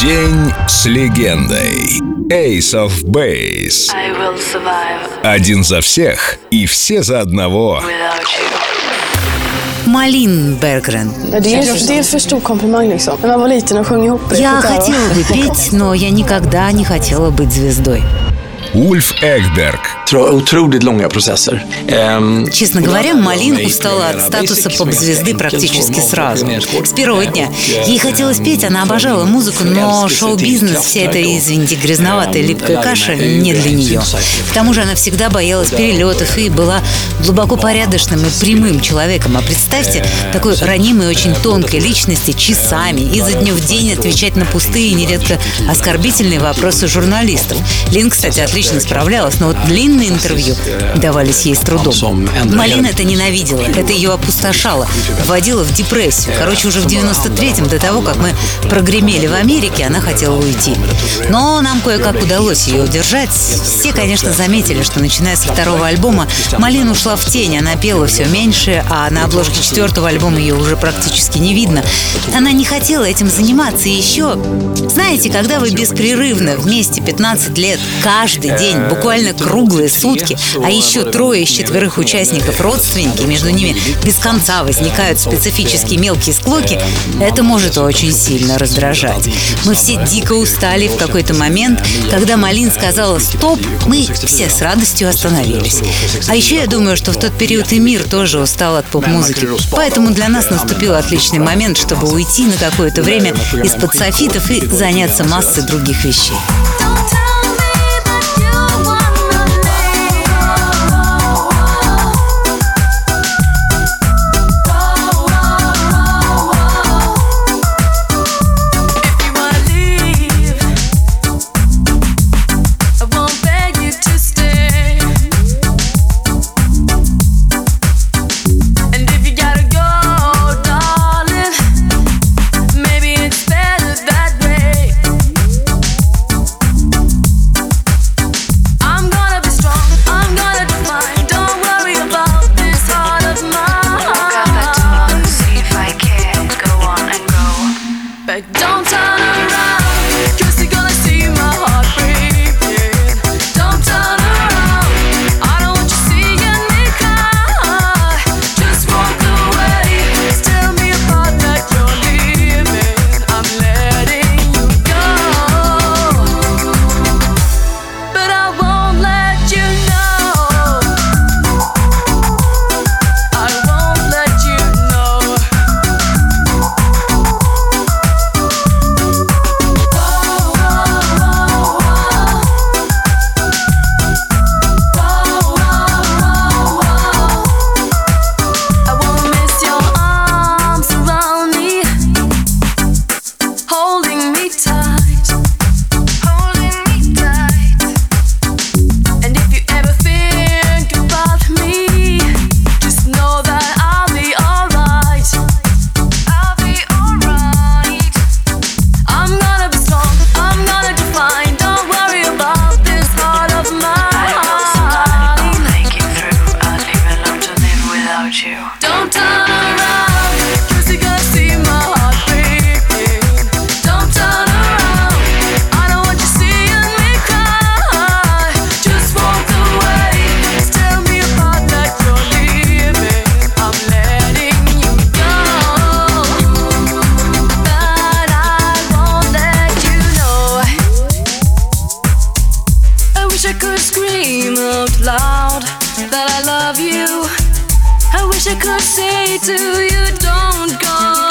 День с легендой. Ace of Base. Один за всех и все за одного. Малин Бергрен. Я хотела бы петь, но я никогда не хотела быть звездой. Ульф Экберг. Otroligt långa processer. Честно говоря, Малин устала от статуса поп-звезды практически сразу. С первого дня. Ей хотелось петь, она обожала музыку, но шоу-бизнес, вся эта, извините, грязноватая липкая каша не для нее. К тому же она всегда боялась перелетов и была глубоко порядочным и прямым человеком. А представьте, такой ранимой, очень тонкой личности часами изо дня в день отвечать на пустые и нередко оскорбительные вопросы журналистов. Лин, кстати, отлично справлялась, но вот длинные длинные интервью давались ей с трудом. Малина это ненавидела, это ее опустошало, вводило в депрессию. Короче, уже в 93-м, до того, как мы прогремели в Америке, она хотела уйти. Но нам кое-как удалось ее удержать. Все, конечно, заметили, что начиная со второго альбома Малина ушла в тень, она пела все меньше, а на обложке четвертого альбома ее уже практически не видно. Она не хотела этим заниматься. И еще, знаете, когда вы беспрерывно вместе 15 лет, каждый день, буквально круглые сутки, а еще трое из четверых участников родственники, между ними без конца возникают специфические мелкие склоки, это может очень сильно раздражать. Мы все дико устали в какой-то момент, когда Малин сказала «стоп», мы все с радостью остановились. А еще я думаю, что в тот период и мир тоже устал от поп-музыки. Поэтому для нас наступил отличный момент, чтобы уйти на какое-то время из-под софитов и заняться массой других вещей. wish I could scream out loud that I love you. I wish I could say to you, don't go.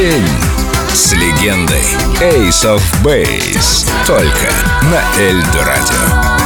День с легендой Ace of Base. Только на Эльдо Радио.